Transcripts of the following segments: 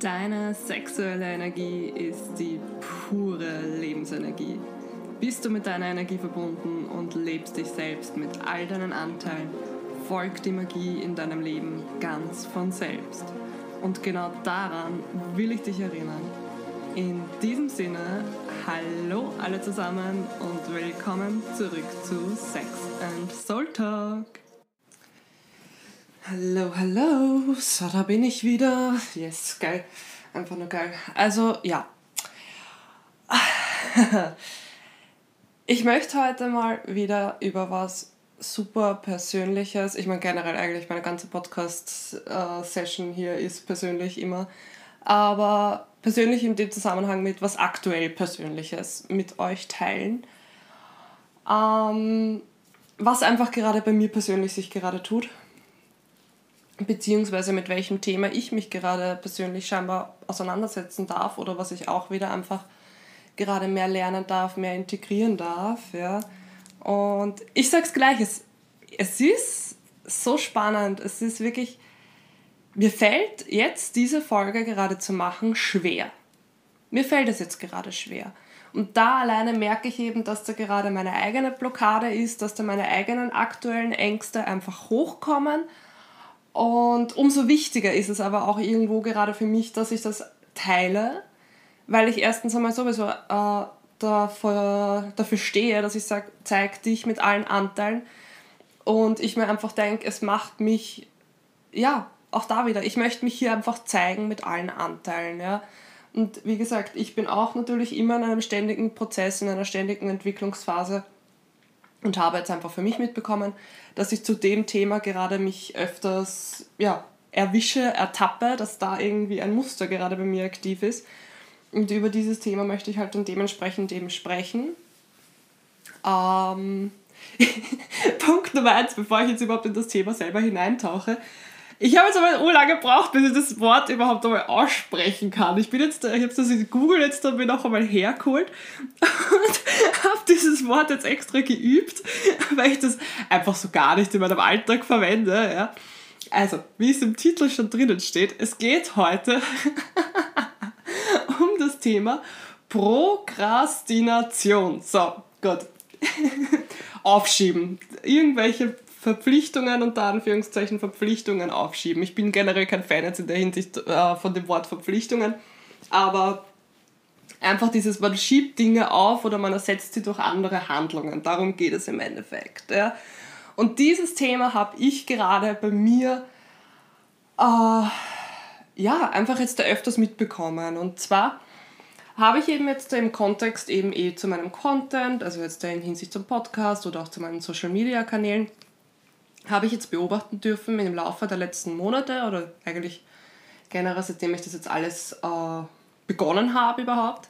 Deine sexuelle Energie ist die pure Lebensenergie. Bist du mit deiner Energie verbunden und lebst dich selbst mit all deinen Anteilen, folgt die Magie in deinem Leben ganz von selbst. Und genau daran will ich dich erinnern. In diesem Sinne, hallo alle zusammen und willkommen zurück zu Sex and Soul Talk. Hallo, hallo. So, da bin ich wieder. Yes, geil. Einfach nur geil. Also, ja. Ich möchte heute mal wieder über was super Persönliches. Ich meine, generell eigentlich meine ganze Podcast-Session hier ist persönlich immer. Aber persönlich in dem Zusammenhang mit was aktuell Persönliches mit euch teilen. Ähm, was einfach gerade bei mir persönlich sich gerade tut beziehungsweise mit welchem Thema ich mich gerade persönlich scheinbar auseinandersetzen darf oder was ich auch wieder einfach gerade mehr lernen darf, mehr integrieren darf. Ja. Und ich sag's gleich, es, es ist so spannend, es ist wirklich, mir fällt jetzt diese Folge gerade zu machen schwer. Mir fällt es jetzt gerade schwer. Und da alleine merke ich eben, dass da gerade meine eigene Blockade ist, dass da meine eigenen aktuellen Ängste einfach hochkommen und umso wichtiger ist es aber auch irgendwo gerade für mich, dass ich das teile, weil ich erstens einmal sowieso äh, dafür, dafür stehe, dass ich sage, zeig dich mit allen Anteilen. Und ich mir einfach denke, es macht mich, ja, auch da wieder, ich möchte mich hier einfach zeigen mit allen Anteilen. Ja. Und wie gesagt, ich bin auch natürlich immer in einem ständigen Prozess, in einer ständigen Entwicklungsphase und habe jetzt einfach für mich mitbekommen, dass ich zu dem Thema gerade mich öfters ja, erwische, ertappe, dass da irgendwie ein Muster gerade bei mir aktiv ist. Und über dieses Thema möchte ich halt dann dementsprechend eben sprechen. Ähm, Punkt Nummer eins, bevor ich jetzt überhaupt in das Thema selber hineintauche, ich habe jetzt aber so lange gebraucht, bis ich das Wort überhaupt einmal aussprechen kann. Ich bin jetzt, ich habe das in Google jetzt dann noch einmal hergeholt und habe dieses Wort jetzt extra geübt, weil ich das einfach so gar nicht in meinem Alltag verwende. Ja. Also, wie es im Titel schon drinnen steht, es geht heute um das Thema Prokrastination. So, gut. Aufschieben. Irgendwelche Verpflichtungen unter Anführungszeichen Verpflichtungen aufschieben. Ich bin generell kein Fan jetzt in der Hinsicht äh, von dem Wort Verpflichtungen, aber einfach dieses, man schiebt Dinge auf oder man ersetzt sie durch andere Handlungen. Darum geht es im Endeffekt. Ja. Und dieses Thema habe ich gerade bei mir äh, ja, einfach jetzt da öfters mitbekommen. Und zwar habe ich eben jetzt im Kontext eben eh zu meinem Content, also jetzt in Hinsicht zum Podcast oder auch zu meinen Social Media Kanälen, habe ich jetzt beobachten dürfen im Laufe der letzten Monate oder eigentlich generell seitdem ich das jetzt alles äh, begonnen habe überhaupt,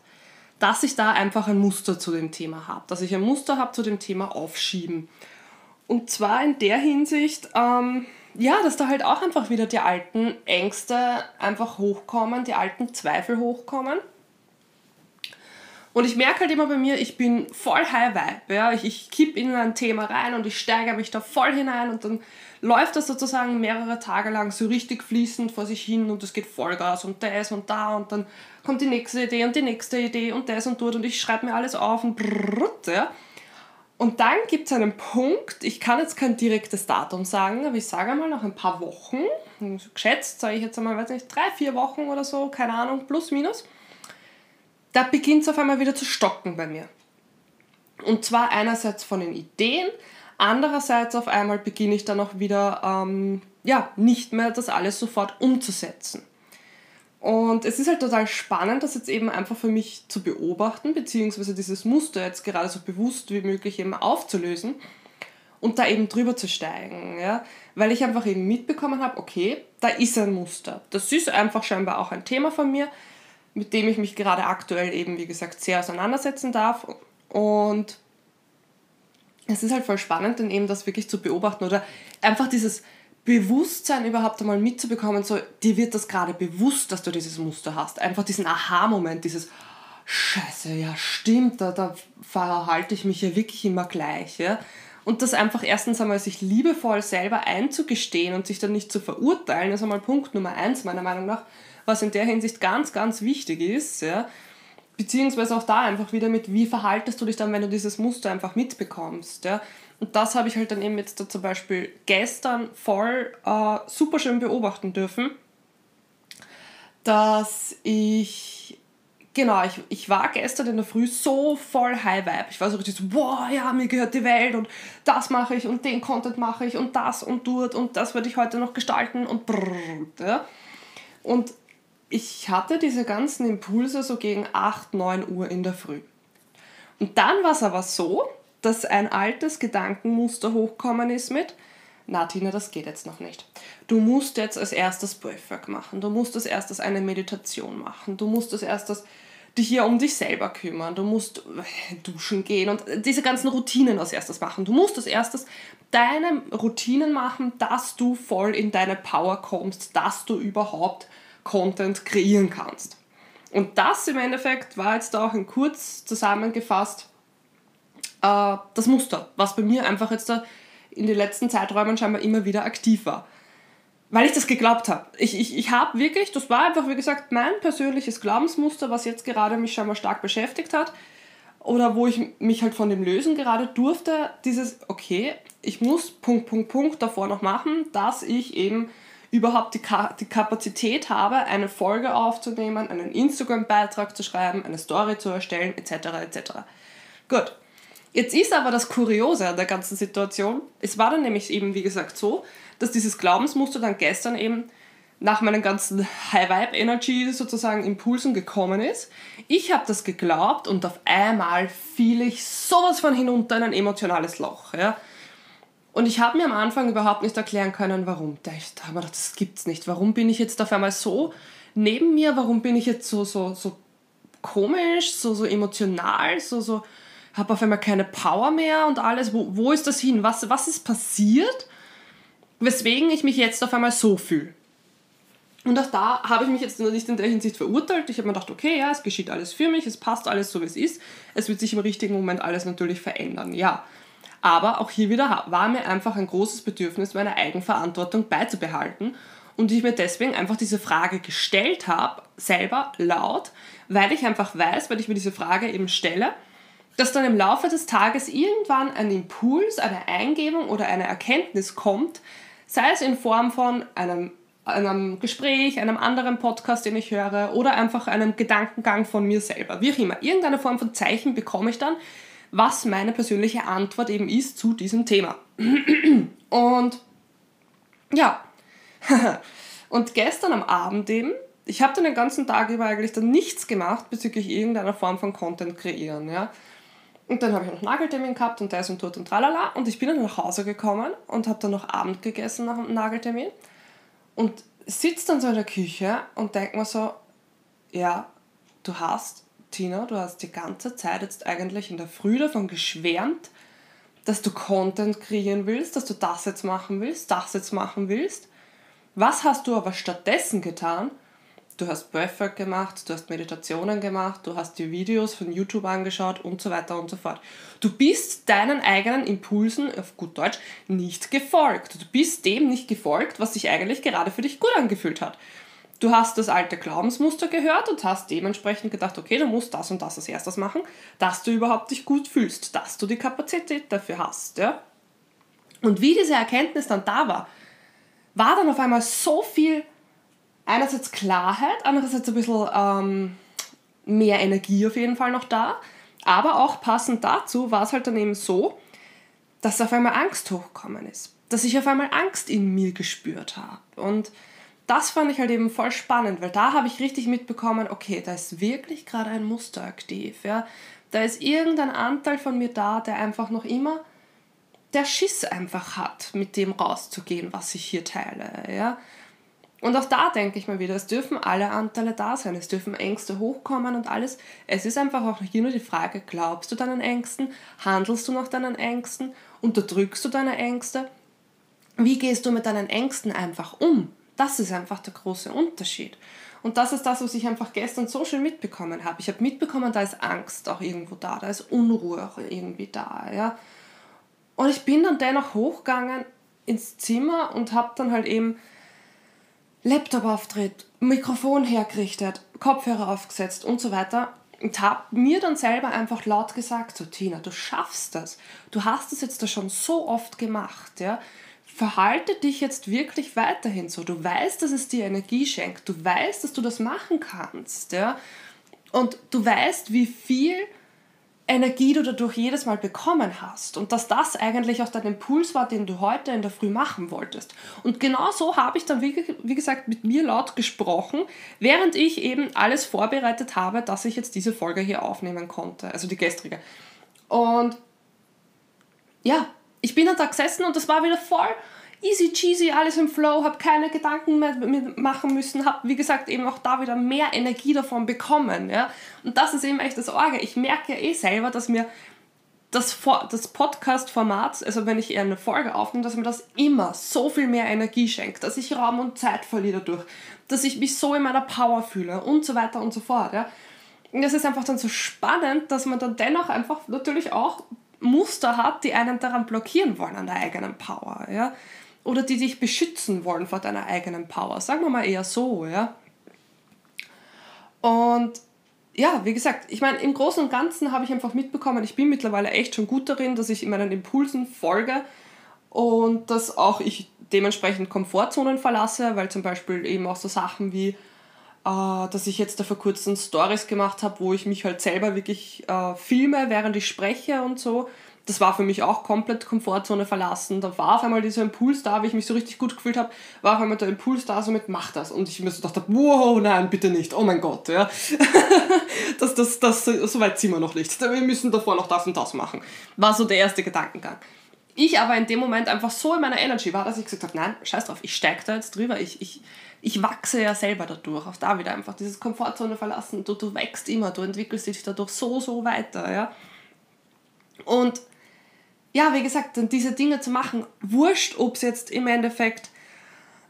dass ich da einfach ein Muster zu dem Thema habe, dass ich ein Muster habe zu dem Thema Aufschieben. Und zwar in der Hinsicht, ähm, ja, dass da halt auch einfach wieder die alten Ängste einfach hochkommen, die alten Zweifel hochkommen und ich merke halt immer bei mir, ich bin voll High Vibe. Ja? Ich, ich kipp in ein Thema rein und ich steigere mich da voll hinein und dann läuft das sozusagen mehrere Tage lang so richtig fließend vor sich hin und es geht Vollgas und das und da und dann kommt die nächste Idee und die nächste Idee und das und dort und ich schreibe mir alles auf und brrrt, ja. Und dann gibt es einen Punkt, ich kann jetzt kein direktes Datum sagen, aber ich sage einmal nach ein paar Wochen, geschätzt sage ich jetzt einmal, weiß nicht, drei, vier Wochen oder so, keine Ahnung, plus, minus, da beginnt es auf einmal wieder zu stocken bei mir. Und zwar einerseits von den Ideen, andererseits auf einmal beginne ich dann auch wieder, ähm, ja, nicht mehr das alles sofort umzusetzen. Und es ist halt total spannend, das jetzt eben einfach für mich zu beobachten, beziehungsweise dieses Muster jetzt gerade so bewusst wie möglich eben aufzulösen und da eben drüber zu steigen. Ja? Weil ich einfach eben mitbekommen habe, okay, da ist ein Muster. Das ist einfach scheinbar auch ein Thema von mir mit dem ich mich gerade aktuell eben, wie gesagt, sehr auseinandersetzen darf. Und es ist halt voll spannend, dann eben das wirklich zu beobachten oder einfach dieses Bewusstsein überhaupt einmal mitzubekommen, so dir wird das gerade bewusst, dass du dieses Muster hast. Einfach diesen Aha-Moment, dieses Scheiße, ja stimmt, da, da verhalte ich mich ja wirklich immer gleich. Ja? Und das einfach erstens einmal sich liebevoll selber einzugestehen und sich dann nicht zu verurteilen, ist einmal Punkt Nummer eins meiner Meinung nach. was in der Hinsicht ganz, ganz wichtig ist, ja, beziehungsweise auch da einfach wieder mit, wie verhaltest du dich dann, wenn du dieses Muster einfach mitbekommst, ja. Und das habe ich halt dann eben jetzt da zum Beispiel gestern voll äh, super schön beobachten dürfen, dass ich Genau, ich, ich war gestern in der Früh so voll High Vibe. Ich war so richtig so, boah, ja, mir gehört die Welt und das mache ich und den Content mache ich und das und dort und das werde ich heute noch gestalten und brrr, ja. Und ich hatte diese ganzen Impulse so gegen 8, 9 Uhr in der Früh. Und dann war es aber so, dass ein altes Gedankenmuster hochkommen ist mit, na Tina, das geht jetzt noch nicht. Du musst jetzt als erstes Breathwork machen, du musst als erstes eine Meditation machen, du musst als erstes dich hier um dich selber kümmern, du musst äh, duschen gehen und diese ganzen Routinen als erstes machen. Du musst als erstes deine Routinen machen, dass du voll in deine Power kommst, dass du überhaupt Content kreieren kannst. Und das im Endeffekt war jetzt auch in kurz zusammengefasst äh, das Muster, was bei mir einfach jetzt da in den letzten Zeiträumen scheinbar immer wieder aktiv war weil ich das geglaubt habe. Ich, ich, ich habe wirklich, das war einfach, wie gesagt, mein persönliches Glaubensmuster, was jetzt gerade mich schon mal stark beschäftigt hat oder wo ich mich halt von dem lösen gerade durfte, dieses, okay, ich muss Punkt, Punkt, Punkt davor noch machen, dass ich eben überhaupt die, Ka die Kapazität habe, eine Folge aufzunehmen, einen Instagram-Beitrag zu schreiben, eine Story zu erstellen, etc. etc. Gut. Jetzt ist aber das Kuriose an der ganzen Situation, es war dann nämlich eben, wie gesagt, so, dass dieses Glaubensmuster dann gestern eben nach meinen ganzen High-Vibe-Energy sozusagen Impulsen gekommen ist. Ich habe das geglaubt und auf einmal fiel ich sowas von hinunter in ein emotionales Loch. Ja? Und ich habe mir am Anfang überhaupt nicht erklären können, warum. Da habe mir gedacht, das gibt's nicht. Warum bin ich jetzt auf einmal so neben mir? Warum bin ich jetzt so, so, so komisch, so, so emotional, so, so, habe auf einmal keine Power mehr und alles. Wo, wo ist das hin? Was, was ist passiert? weswegen ich mich jetzt auf einmal so fühle. Und auch da habe ich mich jetzt nicht in der Hinsicht verurteilt. Ich habe mir gedacht, okay, ja, es geschieht alles für mich, es passt alles so, wie es ist. Es wird sich im richtigen Moment alles natürlich verändern, ja. Aber auch hier wieder war mir einfach ein großes Bedürfnis, meine Eigenverantwortung beizubehalten. Und ich mir deswegen einfach diese Frage gestellt habe, selber laut, weil ich einfach weiß, weil ich mir diese Frage eben stelle, dass dann im Laufe des Tages irgendwann ein Impuls, eine Eingebung oder eine Erkenntnis kommt, sei es in Form von einem, einem Gespräch, einem anderen Podcast, den ich höre oder einfach einem Gedankengang von mir selber, wie auch immer. Irgendeine Form von Zeichen bekomme ich dann, was meine persönliche Antwort eben ist zu diesem Thema. Und ja, und gestern am Abend eben, ich habe dann den ganzen Tag über eigentlich dann nichts gemacht bezüglich irgendeiner Form von Content kreieren. Ja. Und dann habe ich noch Nageltermin gehabt und das und dort und tralala. Und ich bin dann nach Hause gekommen und habe dann noch Abend gegessen nach dem Nageltermin. Und sitze dann so in der Küche und denke mir so, ja, du hast, Tina, du hast die ganze Zeit jetzt eigentlich in der Früh davon geschwärmt, dass du Content kreieren willst, dass du das jetzt machen willst, das jetzt machen willst. Was hast du aber stattdessen getan? Du hast Breathwork gemacht, du hast Meditationen gemacht, du hast dir Videos von YouTube angeschaut und so weiter und so fort. Du bist deinen eigenen Impulsen, auf gut Deutsch, nicht gefolgt. Du bist dem nicht gefolgt, was sich eigentlich gerade für dich gut angefühlt hat. Du hast das alte Glaubensmuster gehört und hast dementsprechend gedacht, okay, du musst das und das als erstes machen, dass du überhaupt dich gut fühlst, dass du die Kapazität dafür hast. Ja? Und wie diese Erkenntnis dann da war, war dann auf einmal so viel einerseits Klarheit, andererseits ein bisschen ähm, mehr Energie auf jeden Fall noch da. Aber auch passend dazu war es halt dann eben so, dass auf einmal Angst hochgekommen ist. Dass ich auf einmal Angst in mir gespürt habe. Und das fand ich halt eben voll spannend, weil da habe ich richtig mitbekommen, okay, da ist wirklich gerade ein Muster aktiv. Ja? Da ist irgendein Anteil von mir da, der einfach noch immer der Schiss einfach hat, mit dem rauszugehen, was ich hier teile. Ja? Und auch da denke ich mal wieder, es dürfen alle Anteile da sein, es dürfen Ängste hochkommen und alles. Es ist einfach auch hier nur die Frage, glaubst du deinen Ängsten, handelst du nach deinen Ängsten, unterdrückst du deine Ängste? Wie gehst du mit deinen Ängsten einfach um? Das ist einfach der große Unterschied. Und das ist das, was ich einfach gestern so schön mitbekommen habe. Ich habe mitbekommen, da ist Angst auch irgendwo da, da ist Unruhe auch irgendwie da. Ja? Und ich bin dann dennoch hochgegangen ins Zimmer und habe dann halt eben Laptop auftritt, Mikrofon hergerichtet, Kopfhörer aufgesetzt und so weiter. Und habe mir dann selber einfach laut gesagt, so Tina, du schaffst das. Du hast es jetzt da schon so oft gemacht, ja. Verhalte dich jetzt wirklich weiterhin so. Du weißt, dass es dir Energie schenkt. Du weißt, dass du das machen kannst, ja. Und du weißt, wie viel Energie du dadurch jedes Mal bekommen hast und dass das eigentlich auch dein Impuls war, den du heute in der Früh machen wolltest. Und genau so habe ich dann, wie, wie gesagt, mit mir laut gesprochen, während ich eben alles vorbereitet habe, dass ich jetzt diese Folge hier aufnehmen konnte, also die gestrige. Und ja, ich bin dann da gesessen und das war wieder voll easy cheesy, alles im Flow, habe keine Gedanken mehr machen müssen, habe, wie gesagt, eben auch da wieder mehr Energie davon bekommen. Ja? Und das ist eben echt das Orge. Ich merke ja eh selber, dass mir das, das Podcast-Format, also wenn ich eher eine Folge aufnehme, dass mir das immer so viel mehr Energie schenkt, dass ich Raum und Zeit verliere dadurch, dass ich mich so in meiner Power fühle und so weiter und so fort. Ja? Und das ist einfach dann so spannend, dass man dann dennoch einfach natürlich auch Muster hat, die einen daran blockieren wollen an der eigenen Power. Ja? Oder die dich beschützen wollen vor deiner eigenen Power. Sagen wir mal eher so, ja. Und ja, wie gesagt, ich meine, im Großen und Ganzen habe ich einfach mitbekommen, ich bin mittlerweile echt schon gut darin, dass ich meinen Impulsen folge und dass auch ich dementsprechend Komfortzonen verlasse, weil zum Beispiel eben auch so Sachen wie, äh, dass ich jetzt da vor kurzem Stories gemacht habe, wo ich mich halt selber wirklich äh, filme, während ich spreche und so das war für mich auch komplett Komfortzone verlassen. Da war auf einmal dieser Impuls da, wie ich mich so richtig gut gefühlt habe, war auf einmal der Impuls da, so mit mach das. Und ich mir so dachte, wow, nein, bitte nicht, oh mein Gott, ja. das, das, das, so weit sind wir noch nicht. Wir müssen davor noch das und das machen. War so der erste Gedankengang. Ich aber in dem Moment einfach so in meiner Energy war, dass ich gesagt habe, nein, scheiß drauf, ich steige da jetzt drüber, ich, ich, ich wachse ja selber dadurch. Auch da wieder einfach dieses Komfortzone verlassen, du, du wächst immer, du entwickelst dich dadurch so, so weiter, ja. Und ja, wie gesagt, dann diese Dinge zu machen, wurscht, ob es jetzt im Endeffekt,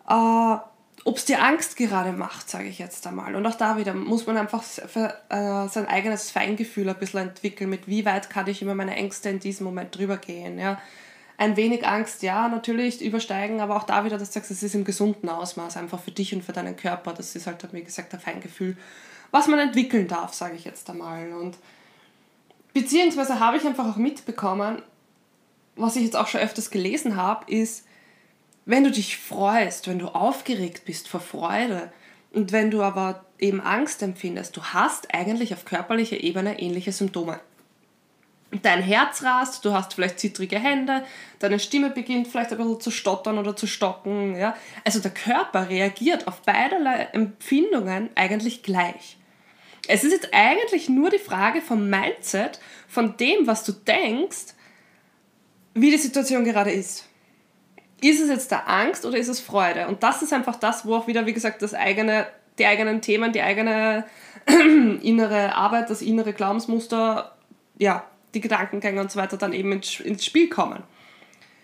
äh, ob es dir Angst gerade macht, sage ich jetzt einmal. Und auch da wieder muss man einfach für, äh, sein eigenes Feingefühl ein bisschen entwickeln, mit wie weit kann ich über meine Ängste in diesem Moment drüber gehen. Ja? Ein wenig Angst, ja, natürlich übersteigen, aber auch da wieder, dass du sagst, es ist im gesunden Ausmaß, einfach für dich und für deinen Körper. Das ist halt, wie gesagt, ein Feingefühl, was man entwickeln darf, sage ich jetzt einmal. Und beziehungsweise habe ich einfach auch mitbekommen, was ich jetzt auch schon öfters gelesen habe, ist, wenn du dich freust, wenn du aufgeregt bist vor Freude und wenn du aber eben Angst empfindest, du hast eigentlich auf körperlicher Ebene ähnliche Symptome. Dein Herz rast, du hast vielleicht zittrige Hände, deine Stimme beginnt vielleicht ein bisschen zu stottern oder zu stocken. Ja? Also der Körper reagiert auf beiderlei Empfindungen eigentlich gleich. Es ist jetzt eigentlich nur die Frage vom Mindset, von dem, was du denkst, wie die Situation gerade ist. Ist es jetzt der Angst oder ist es Freude? Und das ist einfach das, wo auch wieder, wie gesagt, das eigene, die eigenen Themen, die eigene innere Arbeit, das innere Glaubensmuster, ja, die Gedankengänge und so weiter dann eben ins, Spiel kommen.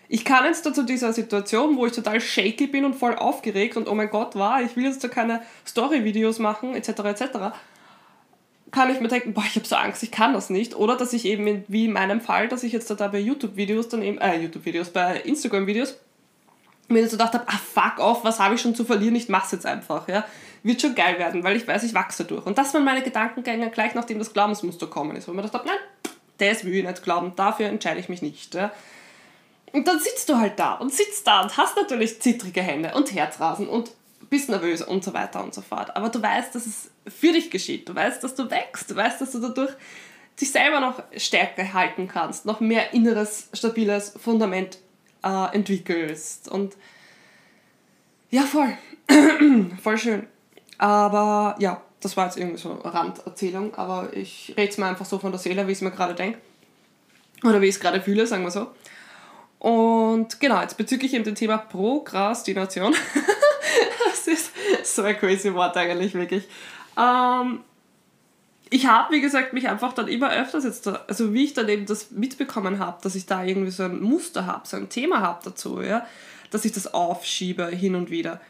Ich kann jetzt dazu dieser Situation, wo ich total shaky bin und voll aufgeregt und oh mein Gott, war, ich will jetzt da keine Story-Videos machen, etc., etc., kann ich mir denken, boah, ich habe so Angst, ich kann das nicht. Oder dass ich eben, wie in meinem Fall, dass ich jetzt da bei YouTube-Videos dann eben, äh, YouTube-Videos, bei Instagram-Videos mir so gedacht habe, ah, fuck off, was habe ich schon zu verlieren, ich mach's jetzt einfach, ja. Wird schon geil werden, weil ich weiß, ich wachse durch. Und das waren meine Gedankengänge gleich nachdem das Glaubensmuster kommen ist, wo mir gedacht habe, nein, das will ich nicht glauben, dafür entscheide ich mich nicht, ja. Und dann sitzt du halt da und sitzt da und hast natürlich zittrige Hände und Herzrasen und bist nervös und so weiter und so fort. Aber du weißt, dass es für dich geschieht. Du weißt, dass du wächst. Du weißt, dass du dadurch dich selber noch stärker halten kannst, noch mehr inneres, stabiles Fundament äh, entwickelst. Und ja, voll. voll schön. Aber ja, das war jetzt irgendwie so eine Randerzählung, aber ich rede es mir einfach so von der Seele, wie ich es mir gerade denke. Oder wie ich es gerade fühle, sagen wir so. Und genau, jetzt bezüglich eben dem Thema Prokrastination. das ist so ein crazy Wort eigentlich, wirklich. Ähm, ich habe, wie gesagt, mich einfach dann immer öfters jetzt, da, also wie ich dann eben das mitbekommen habe, dass ich da irgendwie so ein Muster habe, so ein Thema habe dazu, ja, dass ich das aufschiebe hin und wieder.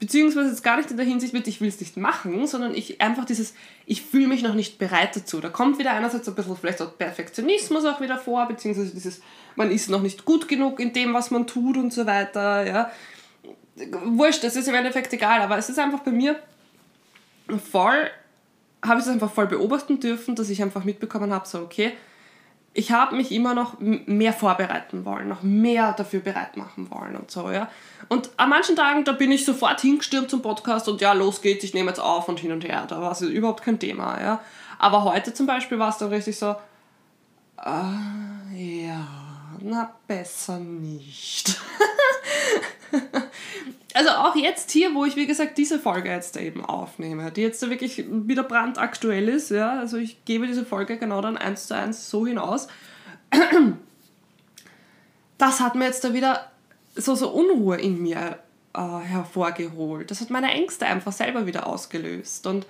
Beziehungsweise jetzt gar nicht in der Hinsicht mit, ich will es nicht machen, sondern ich einfach dieses, ich fühle mich noch nicht bereit dazu. Da kommt wieder einerseits ein bisschen vielleicht auch Perfektionismus auch wieder vor, beziehungsweise dieses, man ist noch nicht gut genug in dem, was man tut und so weiter, ja wurscht, das ist im Endeffekt egal, aber es ist einfach bei mir voll, habe ich es einfach voll beobachten dürfen, dass ich einfach mitbekommen habe, so okay, ich habe mich immer noch mehr vorbereiten wollen, noch mehr dafür bereit machen wollen und so, ja. Und an manchen Tagen, da bin ich sofort hingestürmt zum Podcast und ja, los geht's, ich nehme jetzt auf und hin und her. Da war es überhaupt kein Thema, ja. Aber heute zum Beispiel war es dann richtig so, äh, ja, na besser nicht. also auch jetzt hier, wo ich wie gesagt diese Folge jetzt eben aufnehme, die jetzt wirklich wieder brandaktuell ist, ja, also ich gebe diese Folge genau dann eins zu eins so hinaus. Das hat mir jetzt da wieder so, so Unruhe in mir äh, hervorgeholt. Das hat meine Ängste einfach selber wieder ausgelöst. Und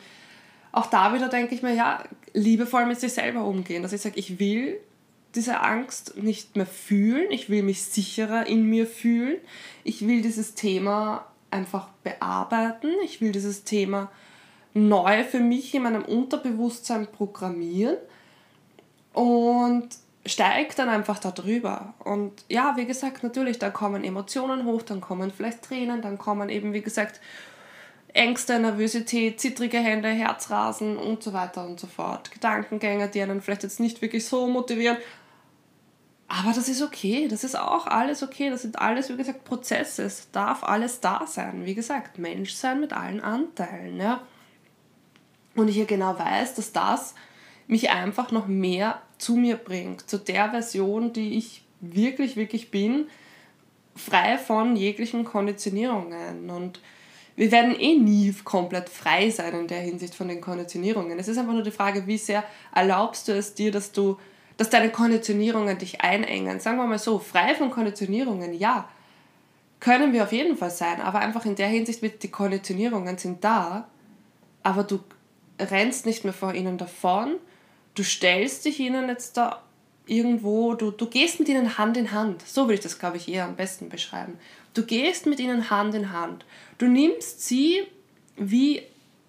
auch da wieder denke ich mir, ja, liebevoll mit sich selber umgehen, dass ich sage, ich will diese Angst nicht mehr fühlen, ich will mich sicherer in mir fühlen, ich will dieses Thema einfach bearbeiten, ich will dieses Thema neu für mich in meinem Unterbewusstsein programmieren und steigt dann einfach darüber. Und ja, wie gesagt, natürlich, dann kommen Emotionen hoch, dann kommen vielleicht Tränen, dann kommen eben, wie gesagt, Ängste, Nervosität, zittrige Hände, Herzrasen und so weiter und so fort. Gedankengänge, die einen vielleicht jetzt nicht wirklich so motivieren, aber das ist okay, das ist auch alles okay. Das sind alles, wie gesagt, Prozesse. Es darf alles da sein. Wie gesagt, Mensch sein mit allen Anteilen. Ja? Und ich hier genau weiß, dass das mich einfach noch mehr zu mir bringt, zu der Version, die ich wirklich, wirklich bin, frei von jeglichen Konditionierungen. Und wir werden eh nie komplett frei sein in der Hinsicht von den Konditionierungen. Es ist einfach nur die Frage, wie sehr erlaubst du es dir, dass du dass deine Konditionierungen dich einengen. Sagen wir mal so, frei von Konditionierungen, ja, können wir auf jeden Fall sein, aber einfach in der Hinsicht, mit die Konditionierungen sind da, aber du rennst nicht mehr vor ihnen davon, du stellst dich ihnen jetzt da irgendwo, du, du gehst mit ihnen Hand in Hand. So will ich das, glaube ich, eher am besten beschreiben. Du gehst mit ihnen Hand in Hand. Du nimmst sie wie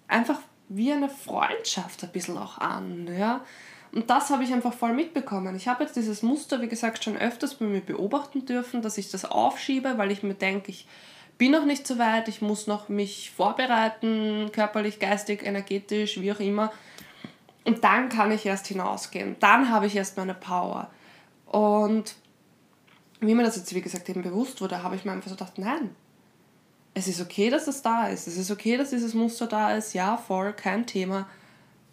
einfach wie eine Freundschaft ein bisschen auch an. Ja? Und das habe ich einfach voll mitbekommen. Ich habe jetzt dieses Muster, wie gesagt, schon öfters bei mir beobachten dürfen, dass ich das aufschiebe, weil ich mir denke, ich bin noch nicht so weit, ich muss noch mich vorbereiten, körperlich, geistig, energetisch, wie auch immer. Und dann kann ich erst hinausgehen. Dann habe ich erst meine Power. Und wie mir das jetzt, wie gesagt, eben bewusst wurde, habe ich mir einfach so gedacht, nein, es ist okay, dass das da ist. Es ist okay, dass dieses Muster da ist. Ja, voll, kein Thema.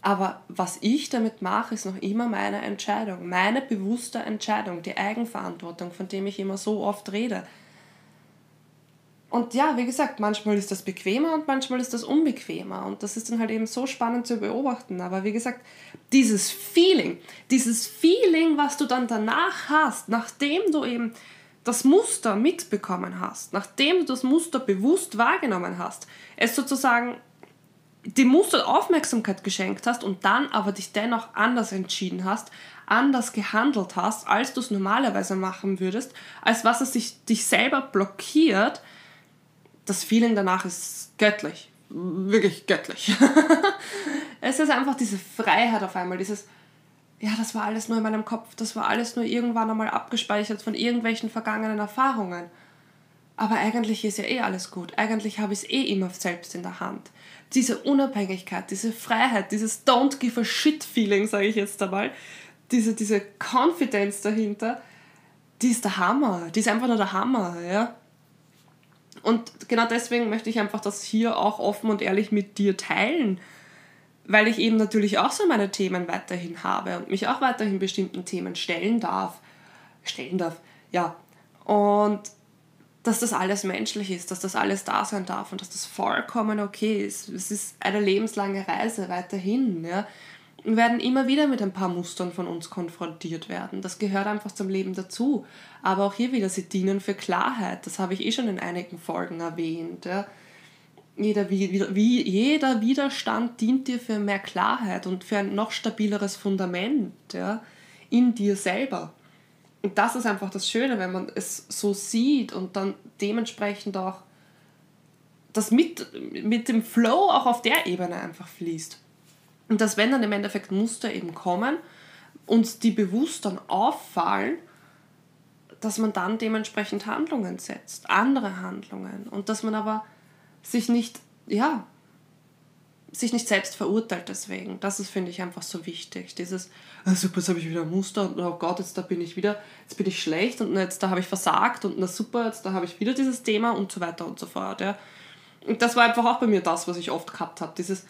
Aber was ich damit mache, ist noch immer meine Entscheidung, meine bewusste Entscheidung, die Eigenverantwortung, von dem ich immer so oft rede. Und ja, wie gesagt, manchmal ist das bequemer und manchmal ist das unbequemer. Und das ist dann halt eben so spannend zu beobachten. Aber wie gesagt, dieses Feeling, dieses Feeling, was du dann danach hast, nachdem du eben das Muster mitbekommen hast, nachdem du das Muster bewusst wahrgenommen hast, es sozusagen dem Muster Aufmerksamkeit geschenkt hast und dann aber dich dennoch anders entschieden hast, anders gehandelt hast, als du es normalerweise machen würdest, als was es dich, dich selber blockiert, das Feeling danach ist göttlich. Wirklich göttlich. es ist einfach diese Freiheit auf einmal, dieses, ja, das war alles nur in meinem Kopf, das war alles nur irgendwann einmal abgespeichert von irgendwelchen vergangenen Erfahrungen. Aber eigentlich ist ja eh alles gut. Eigentlich habe ich es eh immer selbst in der Hand diese Unabhängigkeit, diese Freiheit, dieses Don't give a shit Feeling, sage ich jetzt einmal, diese, diese Confidence dahinter, die ist der Hammer. Die ist einfach nur der Hammer, ja. Und genau deswegen möchte ich einfach das hier auch offen und ehrlich mit dir teilen, weil ich eben natürlich auch so meine Themen weiterhin habe und mich auch weiterhin bestimmten Themen stellen darf. Stellen darf, ja. Und dass das alles menschlich ist, dass das alles da sein darf und dass das vollkommen okay ist. Es ist eine lebenslange Reise weiterhin. Ja. Wir werden immer wieder mit ein paar Mustern von uns konfrontiert werden. Das gehört einfach zum Leben dazu. Aber auch hier wieder, sie dienen für Klarheit. Das habe ich eh schon in einigen Folgen erwähnt. Ja. Jeder, wie, jeder Widerstand dient dir für mehr Klarheit und für ein noch stabileres Fundament ja, in dir selber. Und das ist einfach das Schöne, wenn man es so sieht und dann dementsprechend auch das mit, mit dem Flow auch auf der Ebene einfach fließt. Und dass wenn dann im Endeffekt Muster eben kommen, uns die bewusst dann auffallen, dass man dann dementsprechend Handlungen setzt, andere Handlungen. Und dass man aber sich nicht, ja, sich nicht selbst verurteilt deswegen. Das ist, finde ich, einfach so wichtig. Dieses, ah, super, jetzt habe ich wieder ein Muster und oh Gott, jetzt da bin ich wieder, jetzt bin ich schlecht und jetzt da habe ich versagt und na super, jetzt da habe ich wieder dieses Thema und so weiter und so fort. Ja. Und das war einfach auch bei mir das, was ich oft gehabt habe. Dieses,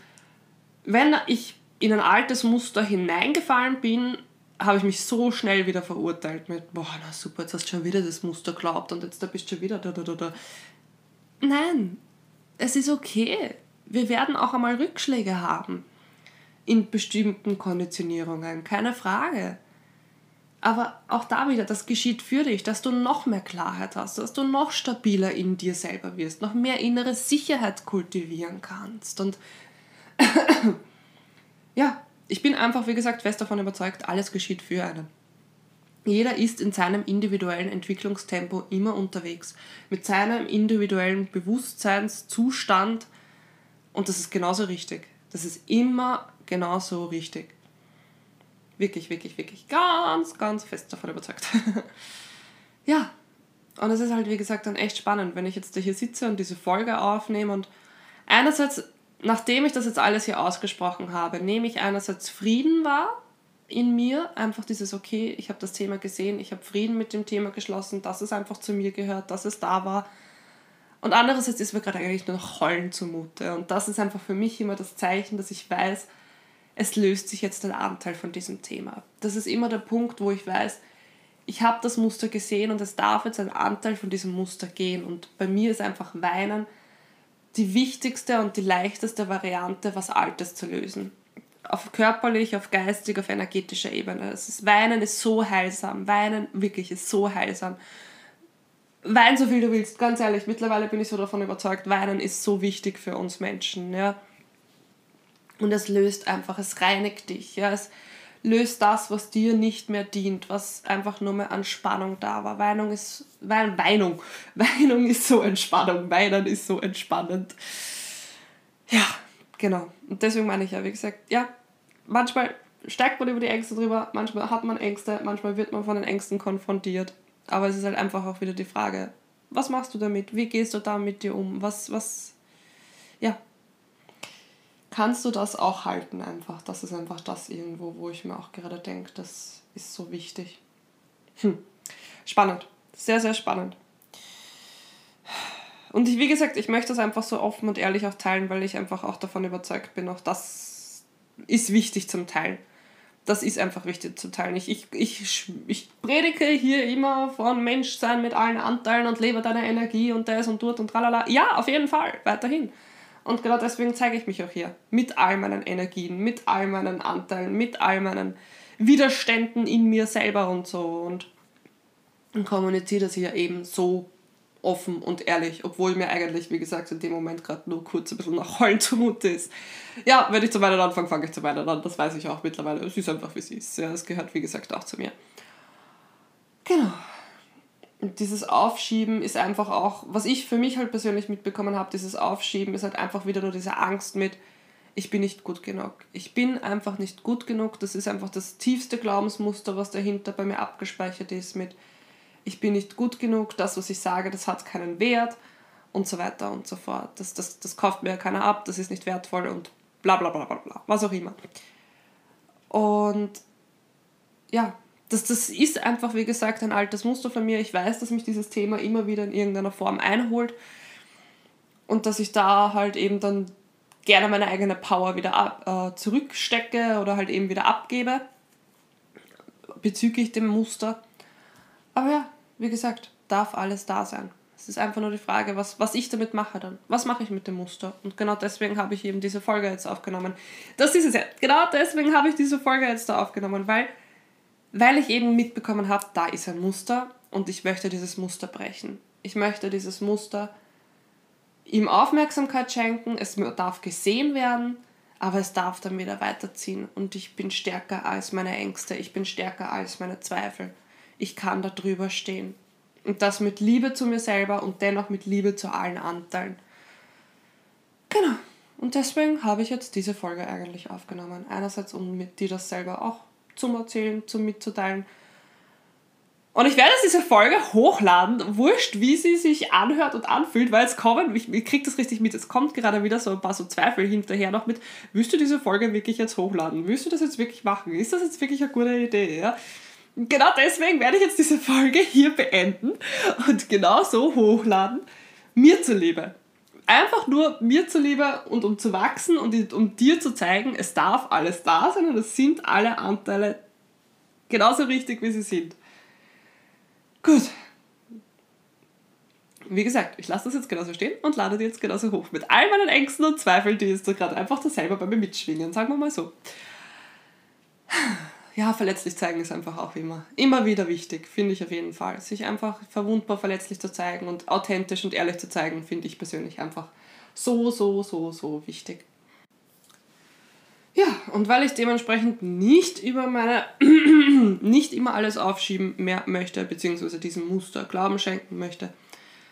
wenn ich in ein altes Muster hineingefallen bin, habe ich mich so schnell wieder verurteilt mit, boah, na super, jetzt hast du schon wieder das Muster geglaubt und jetzt da bist du schon wieder da, da, da, da. Nein, es ist okay wir werden auch einmal Rückschläge haben in bestimmten Konditionierungen, keine Frage. Aber auch da wieder, das geschieht für dich, dass du noch mehr Klarheit hast, dass du noch stabiler in dir selber wirst, noch mehr innere Sicherheit kultivieren kannst. Und ja, ich bin einfach, wie gesagt, fest davon überzeugt, alles geschieht für einen. Jeder ist in seinem individuellen Entwicklungstempo immer unterwegs, mit seinem individuellen Bewusstseinszustand und das ist genauso richtig. Das ist immer genauso richtig. Wirklich, wirklich, wirklich ganz, ganz fest davon überzeugt. ja, und es ist halt, wie gesagt, dann echt spannend, wenn ich jetzt hier sitze und diese Folge aufnehme und einerseits, nachdem ich das jetzt alles hier ausgesprochen habe, nehme ich einerseits Frieden wahr in mir, einfach dieses, okay, ich habe das Thema gesehen, ich habe Frieden mit dem Thema geschlossen, dass es einfach zu mir gehört, dass es da war, und andererseits ist mir gerade eigentlich nur noch Heulen zumute. Und das ist einfach für mich immer das Zeichen, dass ich weiß, es löst sich jetzt ein Anteil von diesem Thema. Das ist immer der Punkt, wo ich weiß, ich habe das Muster gesehen und es darf jetzt ein Anteil von diesem Muster gehen. Und bei mir ist einfach Weinen die wichtigste und die leichteste Variante, was Altes zu lösen. Auf körperlich, auf geistig, auf energetischer Ebene. Es ist, Weinen ist so heilsam. Weinen wirklich ist so heilsam. Wein so viel du willst, ganz ehrlich, mittlerweile bin ich so davon überzeugt, Weinen ist so wichtig für uns Menschen, ja. Und es löst einfach, es reinigt dich, ja. Es löst das, was dir nicht mehr dient, was einfach nur mehr an Spannung da war. Weinung ist, Wein, Weinung, Weinung ist so Entspannung, Weinen ist so entspannend. Ja, genau. Und deswegen meine ich ja, wie gesagt, ja, manchmal steigt man über die Ängste drüber, manchmal hat man Ängste, manchmal wird man von den Ängsten konfrontiert. Aber es ist halt einfach auch wieder die Frage, was machst du damit? Wie gehst du da mit dir um? Was, was, ja. Kannst du das auch halten einfach? Das ist einfach das irgendwo, wo ich mir auch gerade denke, das ist so wichtig. Hm. Spannend. Sehr, sehr spannend. Und ich, wie gesagt, ich möchte das einfach so offen und ehrlich auch teilen, weil ich einfach auch davon überzeugt bin, auch das ist wichtig zum Teilen das ist einfach wichtig zu teilen. Ich, ich, ich, predige hier immer von Menschsein mit allen Anteilen und lebe deine Energie und das und dort und tralala. Ja, auf jeden Fall, weiterhin. Und genau deswegen zeige ich mich auch hier. Mit all meinen Energien, mit all meinen Anteilen, mit all meinen Widerständen in mir selber und so. Und kommuniziere das hier eben so offen und ehrlich, obwohl mir eigentlich, wie gesagt, in dem Moment gerade nur kurz ein bisschen nach Heulen zumute ist. Ja, wenn ich zu weinen anfange, fange ich zu weinen an. Das weiß ich auch mittlerweile. Es ist einfach, wie es ist. Ja, es gehört, wie gesagt, auch zu mir. Genau. Dieses Aufschieben ist einfach auch, was ich für mich halt persönlich mitbekommen habe, dieses Aufschieben ist halt einfach wieder nur diese Angst mit, ich bin nicht gut genug. Ich bin einfach nicht gut genug. Das ist einfach das tiefste Glaubensmuster, was dahinter bei mir abgespeichert ist mit, ich bin nicht gut genug, das, was ich sage, das hat keinen Wert und so weiter und so fort. Das, das, das kauft mir keiner ab, das ist nicht wertvoll und bla bla bla bla bla, was auch immer. Und ja, das, das ist einfach, wie gesagt, ein altes Muster von mir. Ich weiß, dass mich dieses Thema immer wieder in irgendeiner Form einholt und dass ich da halt eben dann gerne meine eigene Power wieder ab, äh, zurückstecke oder halt eben wieder abgebe bezüglich dem Muster. Aber ja, wie gesagt, darf alles da sein. Es ist einfach nur die Frage, was, was ich damit mache dann. Was mache ich mit dem Muster? Und genau deswegen habe ich eben diese Folge jetzt aufgenommen. Das ist es ja. Genau deswegen habe ich diese Folge jetzt da aufgenommen, weil, weil ich eben mitbekommen habe, da ist ein Muster und ich möchte dieses Muster brechen. Ich möchte dieses Muster ihm Aufmerksamkeit schenken, es darf gesehen werden, aber es darf dann wieder weiterziehen. Und ich bin stärker als meine Ängste, ich bin stärker als meine Zweifel ich kann da drüber stehen. Und das mit Liebe zu mir selber und dennoch mit Liebe zu allen Anteilen. Genau. Und deswegen habe ich jetzt diese Folge eigentlich aufgenommen. Einerseits, um mit dir das selber auch zu erzählen, zu mitzuteilen. Und ich werde jetzt diese Folge hochladen, wurscht, wie sie sich anhört und anfühlt, weil es kommen, ich, ich kriege das richtig mit, es kommt gerade wieder so ein paar so Zweifel hinterher noch mit, willst du diese Folge wirklich jetzt hochladen? Willst du das jetzt wirklich machen? Ist das jetzt wirklich eine gute Idee? Ja? Genau deswegen werde ich jetzt diese Folge hier beenden und genau so hochladen, mir zuliebe. Einfach nur mir zuliebe und um zu wachsen und um dir zu zeigen, es darf alles da sein und es sind alle Anteile genauso richtig, wie sie sind. Gut. Wie gesagt, ich lasse das jetzt genauso stehen und lade die jetzt genauso hoch. Mit all meinen Ängsten und Zweifeln, die jetzt gerade einfach da selber bei mir mitschwingen, sagen wir mal so. Ja, verletzlich zeigen ist einfach auch immer, immer wieder wichtig, finde ich auf jeden Fall. Sich einfach verwundbar verletzlich zu zeigen und authentisch und ehrlich zu zeigen, finde ich persönlich einfach so, so, so, so wichtig. Ja, und weil ich dementsprechend nicht über meine, nicht immer alles aufschieben mehr möchte, beziehungsweise diesem Muster Glauben schenken möchte,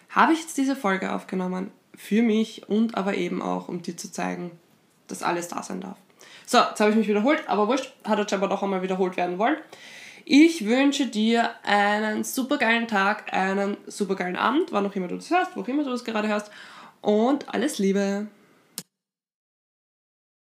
habe ich jetzt diese Folge aufgenommen für mich und aber eben auch, um dir zu zeigen, dass alles da sein darf. So, jetzt habe ich mich wiederholt, aber wurscht, hat jetzt aber doch einmal wiederholt werden wollen. Ich wünsche dir einen supergeilen Tag, einen supergeilen Abend, wann auch immer du das hörst, wo auch immer du das gerade hörst und alles Liebe.